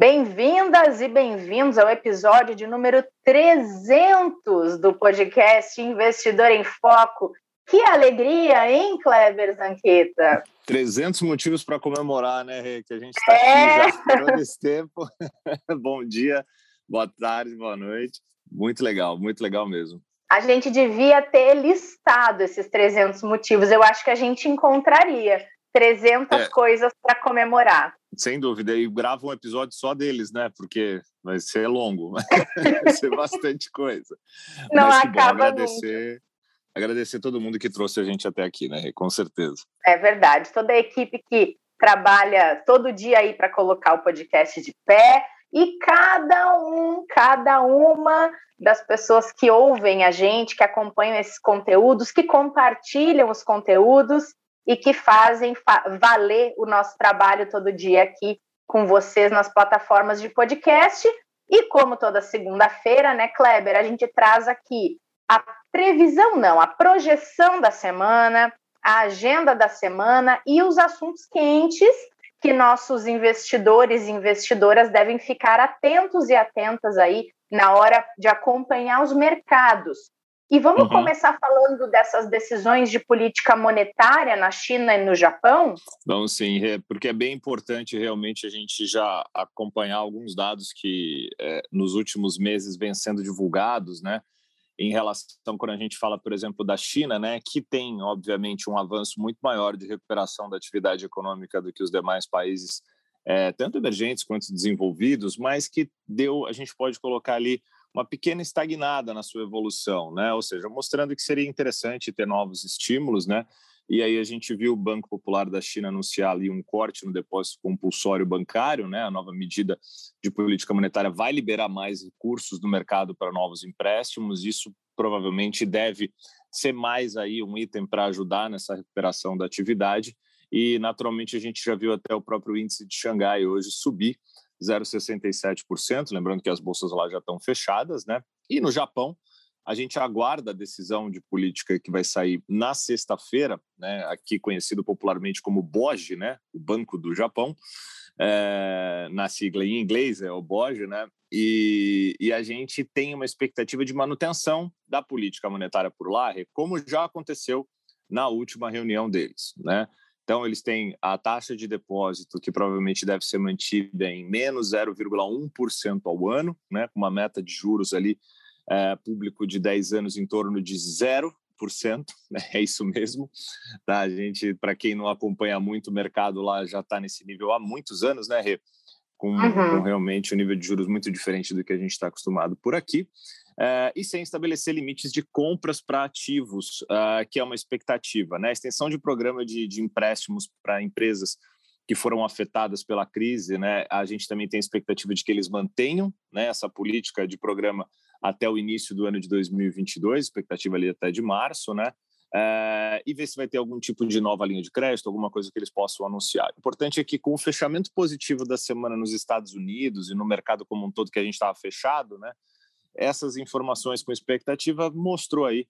Bem-vindas e bem-vindos ao episódio de número 300 do podcast Investidor em Foco. Que alegria, hein, Kleber Zanqueta? 300 motivos para comemorar, né, Rê? Que a gente está é... aqui já todo esse tempo. Bom dia, boa tarde, boa noite. Muito legal, muito legal mesmo. A gente devia ter listado esses 300 motivos. Eu acho que a gente encontraria 300 é. coisas para comemorar. Sem dúvida, e grava um episódio só deles, né? Porque vai ser longo, vai ser bastante coisa. Não Mas acaba bom, agradecer, nunca. agradecer todo mundo que trouxe a gente até aqui, né? Com certeza. É verdade. Toda a equipe que trabalha todo dia aí para colocar o podcast de pé e cada um, cada uma das pessoas que ouvem a gente, que acompanham esses conteúdos, que compartilham os conteúdos e que fazem fa valer o nosso trabalho todo dia aqui com vocês nas plataformas de podcast. E como toda segunda-feira, né, Kleber, a gente traz aqui a previsão, não, a projeção da semana, a agenda da semana e os assuntos quentes que nossos investidores e investidoras devem ficar atentos e atentas aí na hora de acompanhar os mercados. E vamos uhum. começar falando dessas decisões de política monetária na China e no Japão? Vamos sim, porque é bem importante realmente a gente já acompanhar alguns dados que é, nos últimos meses vêm sendo divulgados, né? Em relação, quando a gente fala, por exemplo, da China, né, que tem, obviamente, um avanço muito maior de recuperação da atividade econômica do que os demais países, é, tanto emergentes quanto desenvolvidos, mas que deu, a gente pode colocar ali uma pequena estagnada na sua evolução, né? Ou seja, mostrando que seria interessante ter novos estímulos, né? E aí a gente viu o Banco Popular da China anunciar ali um corte no depósito compulsório bancário, né? A nova medida de política monetária vai liberar mais recursos no mercado para novos empréstimos. Isso provavelmente deve ser mais aí um item para ajudar nessa recuperação da atividade. E naturalmente a gente já viu até o próprio índice de Xangai hoje subir 0,67%, lembrando que as bolsas lá já estão fechadas, né? E no Japão, a gente aguarda a decisão de política que vai sair na sexta-feira, né? Aqui conhecido popularmente como BOJ, né? O Banco do Japão, é, na sigla em inglês é o BOJ, né? E, e, a gente tem uma expectativa de manutenção da política monetária por lá, como já aconteceu na última reunião deles, né? Então, eles têm a taxa de depósito, que provavelmente deve ser mantida em menos 0,1% ao ano, né, com uma meta de juros ali é, público de 10 anos em torno de 0%, né, é isso mesmo. Tá? A gente, para quem não acompanha muito o mercado lá, já está nesse nível há muitos anos, né, Rê? Com, uhum. com realmente um nível de juros muito diferente do que a gente está acostumado por aqui. Uh, e sem estabelecer limites de compras para ativos, uh, que é uma expectativa. Né? A extensão de programa de, de empréstimos para empresas que foram afetadas pela crise, né? a gente também tem expectativa de que eles mantenham né, essa política de programa até o início do ano de 2022, expectativa ali até de março, né? Uh, e ver se vai ter algum tipo de nova linha de crédito, alguma coisa que eles possam anunciar. O importante é que, com o fechamento positivo da semana nos Estados Unidos e no mercado como um todo, que a gente estava fechado, né? Essas informações com expectativa mostrou aí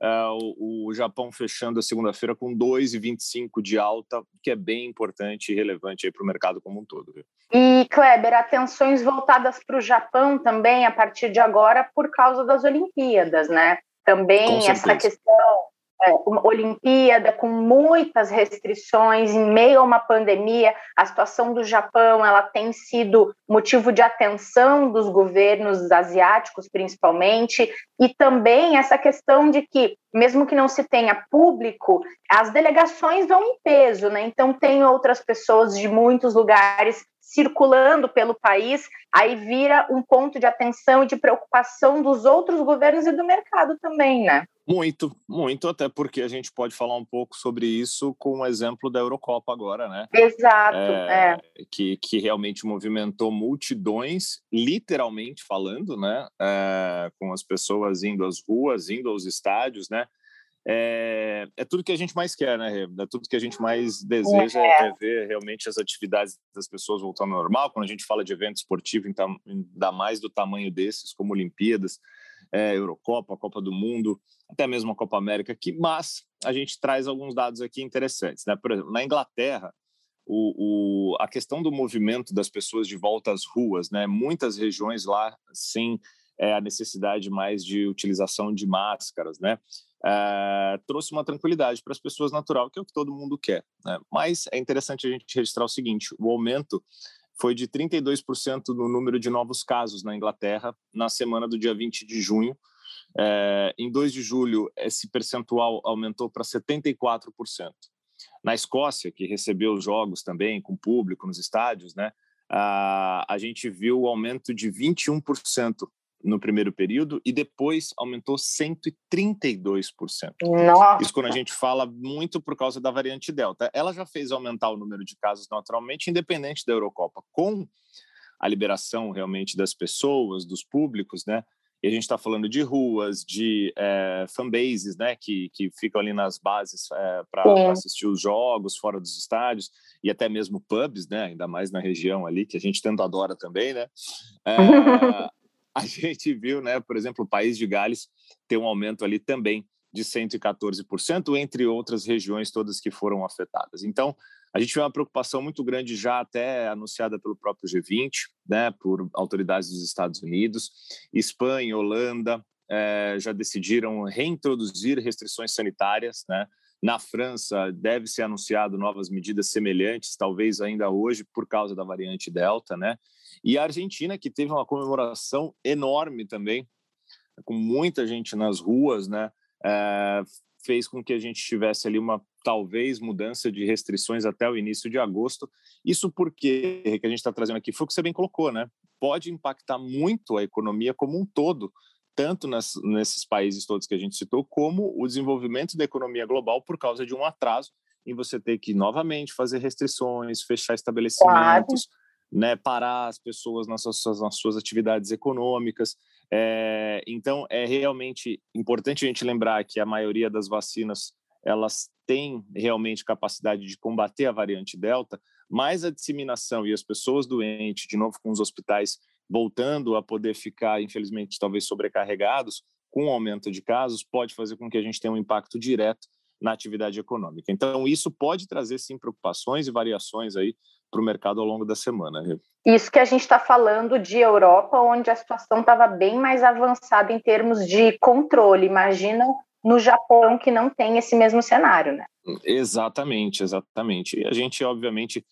uh, o, o, Japão fechando a segunda-feira com 2,25 de alta, que é bem importante e relevante para o mercado como um todo. Viu? E, Kleber, atenções voltadas para o Japão também a partir de agora por causa das Olimpíadas, né? Também essa questão é, Olimpíada com muitas restrições em meio a uma pandemia. A situação do Japão ela tem sido motivo de atenção dos governos asiáticos, principalmente, e também essa questão de que, mesmo que não se tenha público, as delegações vão em peso, né? Então tem outras pessoas de muitos lugares circulando pelo país, aí vira um ponto de atenção e de preocupação dos outros governos e do mercado também, né? Muito, muito, até porque a gente pode falar um pouco sobre isso com o exemplo da Eurocopa agora, né? Exato, é, é. Que, que realmente movimentou multidões, literalmente falando, né? É, com as pessoas indo às ruas, indo aos estádios, né? É, é, tudo que a gente mais quer, né? É tudo que a gente mais deseja é. é ver realmente as atividades das pessoas voltando ao normal. Quando a gente fala de evento esportivo, então, ainda mais do tamanho desses, como Olimpíadas, é, Eurocopa, Copa do Mundo, até mesmo a Copa América, que, mas a gente traz alguns dados aqui interessantes. Né? Por exemplo, na Inglaterra, o, o, a questão do movimento das pessoas de volta às ruas, né? muitas regiões lá sem é, a necessidade mais de utilização de máscaras, né? É, trouxe uma tranquilidade para as pessoas natural, que é o que todo mundo quer. Né? Mas é interessante a gente registrar o seguinte: o aumento foi de 32% no número de novos casos na Inglaterra na semana do dia 20 de junho. É, em 2 de julho, esse percentual aumentou para 74%. Na Escócia, que recebeu os jogos também com público nos estádios, né, a, a gente viu o aumento de 21% no primeiro período e depois aumentou 132%. Nossa. Isso quando a gente fala muito por causa da variante Delta. Ela já fez aumentar o número de casos naturalmente, independente da Eurocopa. Com a liberação realmente das pessoas, dos públicos, né? E a gente está falando de ruas, de é, fanbases, né, que, que ficam ali nas bases é, para assistir os jogos fora dos estádios e até mesmo pubs, né, ainda mais na região ali que a gente tanto adora também, né. É, a gente viu, né, por exemplo, o país de Gales ter um aumento ali também de 114%, entre outras regiões todas que foram afetadas. Então, a gente vê uma preocupação muito grande já até anunciada pelo próprio G20, né, por autoridades dos Estados Unidos, Espanha, Holanda é, já decidiram reintroduzir restrições sanitárias, né, na França, deve ser anunciado novas medidas semelhantes, talvez ainda hoje, por causa da variante Delta, né? E a Argentina, que teve uma comemoração enorme também, com muita gente nas ruas, né? É, fez com que a gente tivesse ali uma talvez mudança de restrições até o início de agosto. Isso porque que a gente está trazendo aqui foi o que você bem colocou, né? Pode impactar muito a economia como um todo, tanto nas, nesses países todos que a gente citou, como o desenvolvimento da economia global por causa de um atraso em você ter que novamente fazer restrições, fechar estabelecimentos, claro. Né, parar as pessoas nas suas, nas suas atividades econômicas. É, então, é realmente importante a gente lembrar que a maioria das vacinas elas têm realmente capacidade de combater a variante Delta, mas a disseminação e as pessoas doentes, de novo com os hospitais voltando a poder ficar, infelizmente, talvez sobrecarregados com o aumento de casos, pode fazer com que a gente tenha um impacto direto na atividade econômica. Então, isso pode trazer, sim, preocupações e variações aí para o mercado ao longo da semana. Isso que a gente está falando de Europa, onde a situação estava bem mais avançada em termos de controle. Imagina no Japão, que não tem esse mesmo cenário, né? Exatamente, exatamente. E a gente, obviamente,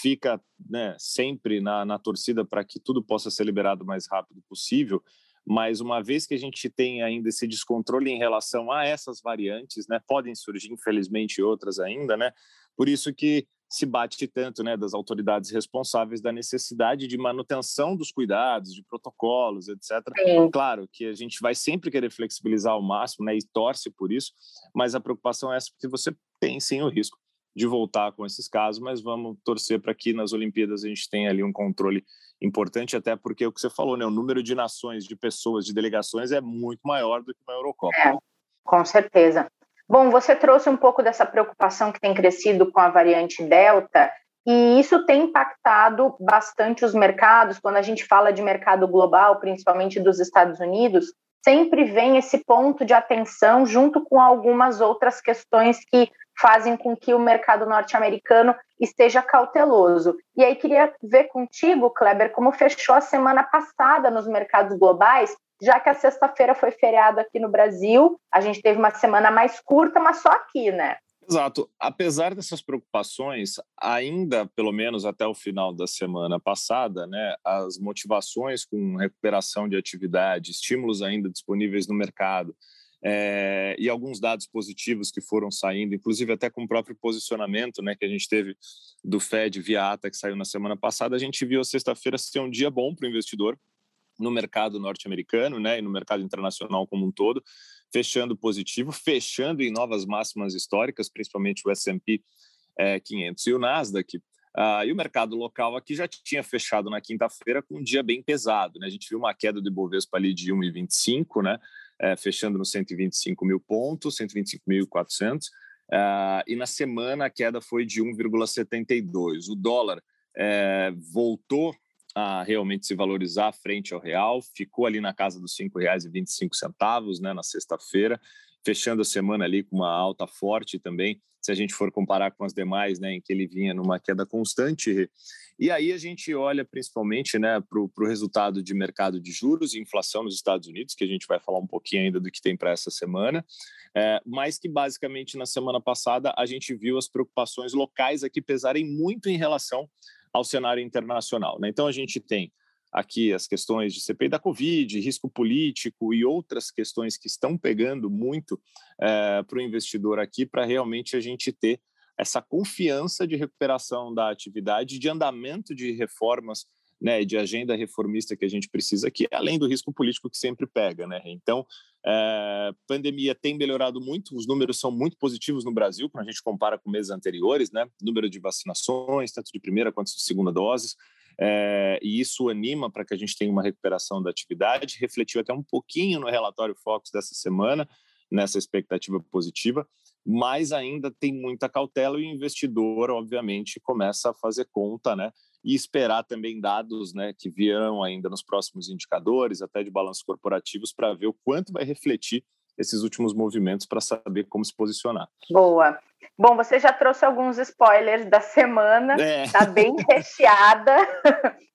fica né, sempre na, na torcida para que tudo possa ser liberado o mais rápido possível, mas uma vez que a gente tem ainda esse descontrole em relação a essas variantes, né, podem surgir infelizmente outras ainda, né, por isso que se bate tanto, né, das autoridades responsáveis da necessidade de manutenção dos cuidados, de protocolos, etc. Claro que a gente vai sempre querer flexibilizar ao máximo, né, e torce por isso, mas a preocupação é essa porque você tem sim o risco de voltar com esses casos, mas vamos torcer para que nas Olimpíadas a gente tenha ali um controle importante, até porque o que você falou, né, o número de nações, de pessoas, de delegações é muito maior do que uma Eurocopa. É, com certeza. Bom, você trouxe um pouco dessa preocupação que tem crescido com a variante Delta, e isso tem impactado bastante os mercados. Quando a gente fala de mercado global, principalmente dos Estados Unidos, sempre vem esse ponto de atenção junto com algumas outras questões que fazem com que o mercado norte-americano esteja cauteloso. E aí queria ver contigo, Kleber, como fechou a semana passada nos mercados globais, já que a sexta-feira foi feriado aqui no Brasil, a gente teve uma semana mais curta, mas só aqui, né? Exato. Apesar dessas preocupações, ainda, pelo menos até o final da semana passada, né, as motivações com recuperação de atividade, estímulos ainda disponíveis no mercado, é, e alguns dados positivos que foram saindo, inclusive até com o próprio posicionamento né, que a gente teve do Fed via ata que saiu na semana passada, a gente viu a sexta-feira ser um dia bom para o investidor no mercado norte-americano né, e no mercado internacional como um todo. fechando positivo, fechando em novas máximas históricas, principalmente o S&P é, 500 e o Nasdaq. Uh, e o mercado local aqui já tinha fechado na quinta-feira com um dia bem pesado. Né? A gente viu uma queda do Ibovespa ali de 1,25, né? É, fechando nos 125 mil pontos, 125.400. Uh, e na semana a queda foi de 1,72. O dólar é, voltou a realmente se valorizar frente ao real, ficou ali na casa dos R$ 5,25 né, na sexta-feira, fechando a semana ali com uma alta forte também, se a gente for comparar com as demais, né, em que ele vinha numa queda constante. E aí a gente olha principalmente né, para o resultado de mercado de juros e inflação nos Estados Unidos, que a gente vai falar um pouquinho ainda do que tem para essa semana, é, mas que basicamente na semana passada a gente viu as preocupações locais aqui pesarem muito em relação ao cenário internacional. Né? Então a gente tem aqui as questões de CPI da Covid, risco político e outras questões que estão pegando muito é, para o investidor aqui, para realmente a gente ter essa confiança de recuperação da atividade, de andamento de reformas, né, de agenda reformista que a gente precisa aqui, além do risco político que sempre pega, né? Então, é, pandemia tem melhorado muito, os números são muito positivos no Brasil, quando a gente compara com meses anteriores, né? Número de vacinações, tanto de primeira quanto de segunda doses, é, e isso anima para que a gente tenha uma recuperação da atividade. Refletiu até um pouquinho no relatório Fox dessa semana, nessa expectativa positiva, mas ainda tem muita cautela e o investidor, obviamente, começa a fazer conta, né? E esperar também dados né, que virão ainda nos próximos indicadores, até de balanços corporativos, para ver o quanto vai refletir esses últimos movimentos para saber como se posicionar. Boa. Bom, você já trouxe alguns spoilers da semana, está é. bem recheada,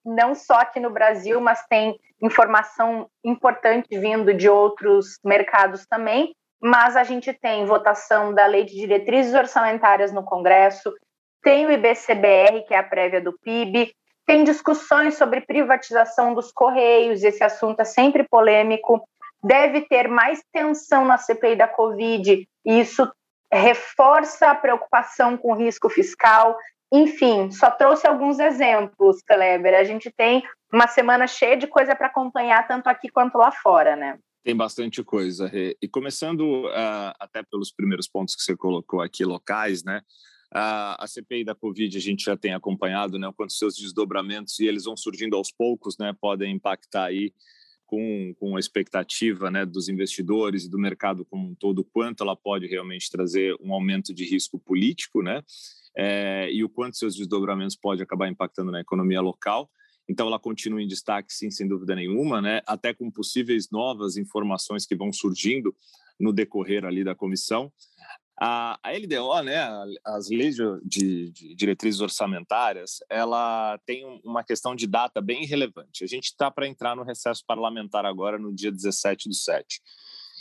não só aqui no Brasil, mas tem informação importante vindo de outros mercados também. Mas a gente tem votação da Lei de Diretrizes Orçamentárias no Congresso, tem o IBCBR, que é a prévia do PIB, tem discussões sobre privatização dos Correios, esse assunto é sempre polêmico deve ter mais tensão na CPI da Covid, e isso reforça a preocupação com o risco fiscal. Enfim, só trouxe alguns exemplos, Kleber. A gente tem uma semana cheia de coisa para acompanhar, tanto aqui quanto lá fora, né? Tem bastante coisa, Rê. E começando uh, até pelos primeiros pontos que você colocou aqui, locais, né? A CPI da Covid a gente já tem acompanhado, né? Quanto seus desdobramentos, e eles vão surgindo aos poucos, né? Podem impactar aí com, com a expectativa né, dos investidores e do mercado como um todo, quanto ela pode realmente trazer um aumento de risco político, né? É, e o quanto seus desdobramentos pode acabar impactando na economia local. Então, ela continua em destaque, sim, sem dúvida nenhuma, né? até com possíveis novas informações que vão surgindo no decorrer ali da comissão. A, a LDO, né, as leis de, de, diretrizes orçamentárias, ela tem uma questão de data bem relevante. A gente está para entrar no recesso parlamentar agora, no dia 17 do 7.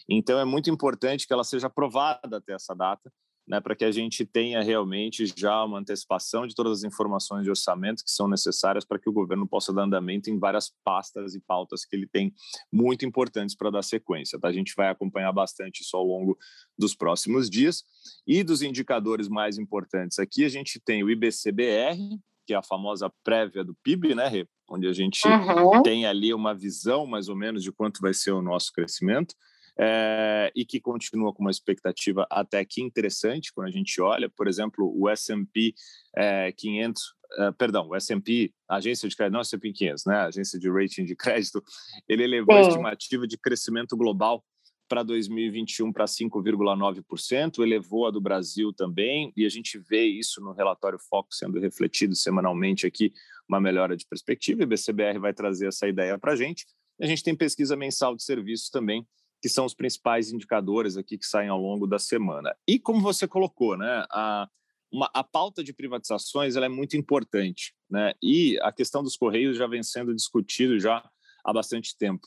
Então, é muito importante que ela seja aprovada até essa data, né, para que a gente tenha realmente já uma antecipação de todas as informações de orçamento que são necessárias para que o governo possa dar andamento em várias pastas e pautas que ele tem muito importantes para dar sequência. Tá? A gente vai acompanhar bastante isso ao longo dos próximos dias. E dos indicadores mais importantes aqui, a gente tem o IBCBR, que é a famosa prévia do PIB, né, Rê? onde a gente uhum. tem ali uma visão mais ou menos de quanto vai ser o nosso crescimento é, e que continua com uma expectativa até que interessante quando a gente olha, por exemplo, o S&P é, 500, é, perdão, o S&P, agência de crédito, não S&P 500, né, agência de rating de crédito, ele elevou a estimativa de crescimento global para 2021 para 5,9%, elevou a do Brasil também, e a gente vê isso no relatório Foco sendo refletido semanalmente aqui, uma melhora de perspectiva, e o BCBR vai trazer essa ideia para a gente. A gente tem pesquisa mensal de serviços também, que são os principais indicadores aqui que saem ao longo da semana. E como você colocou, né, a, uma, a pauta de privatizações ela é muito importante, né? E a questão dos correios já vem sendo discutido já há bastante tempo.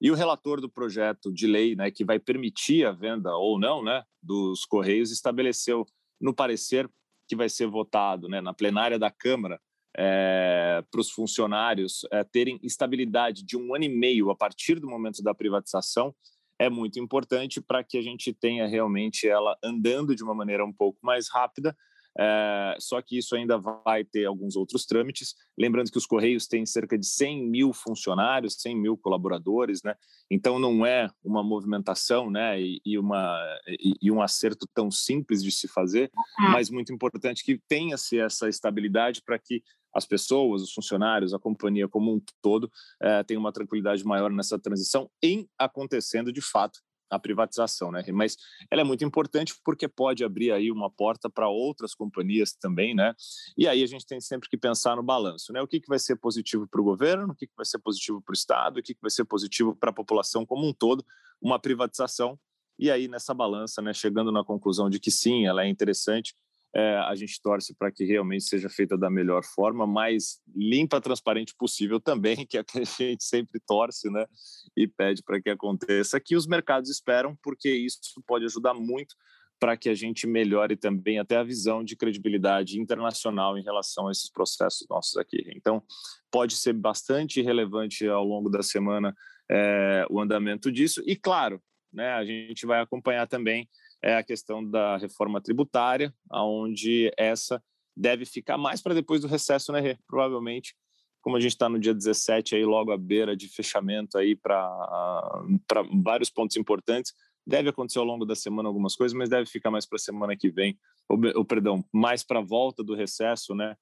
E o relator do projeto de lei, né, que vai permitir a venda ou não, né, dos correios, estabeleceu no parecer que vai ser votado, né, na plenária da Câmara, é, para os funcionários é, terem estabilidade de um ano e meio a partir do momento da privatização é muito importante para que a gente tenha realmente ela andando de uma maneira um pouco mais rápida, É, só que isso ainda vai ter alguns outros trâmites. Lembrando que os Correios têm cerca de 100 mil funcionários, 100 mil colaboradores, né? Então não é uma movimentação, né? E, e uma, e, e, um acerto tão simples de se fazer, uhum. mas muito importante que tenha-se essa estabilidade para que as pessoas, os funcionários, a companhia como um todo é, tenham uma tranquilidade maior nessa transição em acontecendo de fato a privatização, né? Mas ela é muito importante porque pode abrir aí uma porta para outras companhias também, né? E aí a gente tem sempre que pensar no balanço, né? O que, que vai ser positivo para o governo, o que, que vai ser positivo para o Estado, o que, que vai ser positivo para a população como um todo, uma privatização. E aí nessa balança, né? Chegando na conclusão de que sim, ela é interessante, é, a gente torce para que realmente seja feita da melhor forma, mais limpa, transparente possível também, que é que a gente sempre torce, né? E pede para que aconteça, que os mercados esperam, porque isso pode ajudar muito para que a gente melhore também até a visão de credibilidade internacional em relação a esses processos nossos aqui. Então, pode ser bastante relevante ao longo da semana é, o andamento disso, e claro, né, a gente vai acompanhar também é a questão da reforma tributária, aonde essa deve ficar mais para depois do recesso, né? Provavelmente, como a gente está no dia 17, aí logo à beira de fechamento aí para vários pontos importantes, deve acontecer ao longo da semana algumas coisas, mas deve ficar mais para a semana que vem, ou, ou perdão, mais para a volta do recesso, né?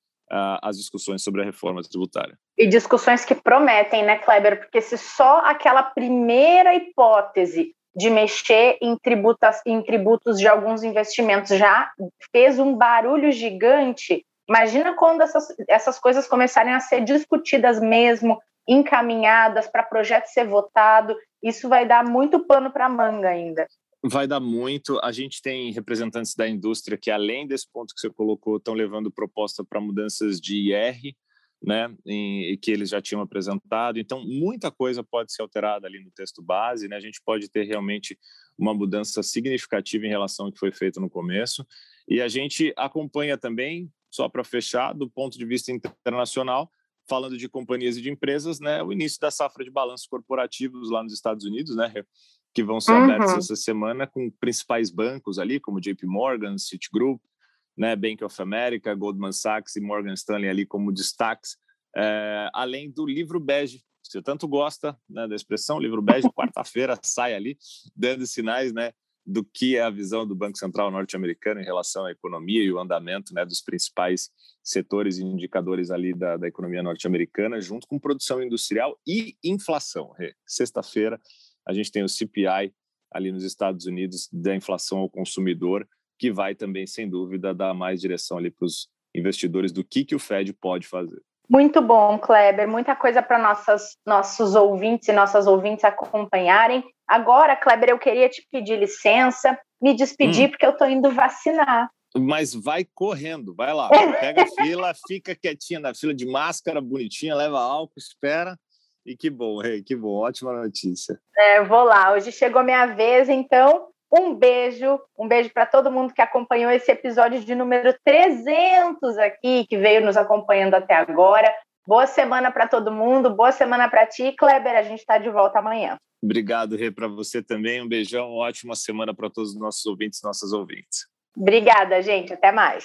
as discussões sobre a reforma tributária. E discussões que prometem, né, Kleber? Porque se só aquela primeira hipótese de mexer em, tributas, em tributos de alguns investimentos já fez um barulho gigante. Imagina quando essas, essas coisas começarem a ser discutidas mesmo, encaminhadas para projeto ser votado. Isso vai dar muito pano para manga ainda. Vai dar muito. A gente tem representantes da indústria que, além desse ponto que você colocou, estão levando proposta para mudanças de IR, né, em, que eles já tinham apresentado. Então, muita coisa pode ser alterada ali no texto base, né? A gente pode ter realmente uma mudança significativa em relação ao que foi feito no começo. E a gente acompanha também, só para fechar, do ponto de vista internacional, falando de companhias e de empresas, né, o início da safra de balanços corporativos lá nos Estados Unidos, né, que vão ser uhum. abertos essa semana com principais bancos ali, como JP Morgan, Citigroup, né, Bank of America, Goldman Sachs e Morgan Stanley ali como destaques, é, além do livro bege. Você tanto gosta né, da expressão livro bege, quarta-feira sai ali dando sinais, né, do que é a visão do Banco Central norte-americano em relação à economia e o andamento né, dos principais setores e indicadores ali da, da economia norte-americana, junto com produção industrial e inflação. Sexta-feira a gente tem o CPI ali nos Estados Unidos da inflação ao consumidor, que vai também, sem dúvida, dar mais direção ali para os investidores do que, que o Fed pode fazer. Muito bom, Kleber. Muita coisa para nossos ouvintes e nossas ouvintes acompanharem. Agora, Kleber, eu queria te pedir licença, me despedir, hum. porque eu estou indo vacinar. Mas vai correndo, vai lá, pega a fila, fica quietinha na fila de máscara, bonitinha, leva álcool, espera. E que bom, que bom, ótima notícia. É, vou lá, hoje chegou minha vez, então um beijo, um beijo para todo mundo que acompanhou esse episódio de número 300 aqui, que veio nos acompanhando até agora. Boa semana para todo mundo, boa semana para ti, Kleber. A gente está de volta amanhã. Obrigado, Rê, para você também. Um beijão, ótima semana para todos os nossos ouvintes e nossas ouvintes. Obrigada, gente. Até mais.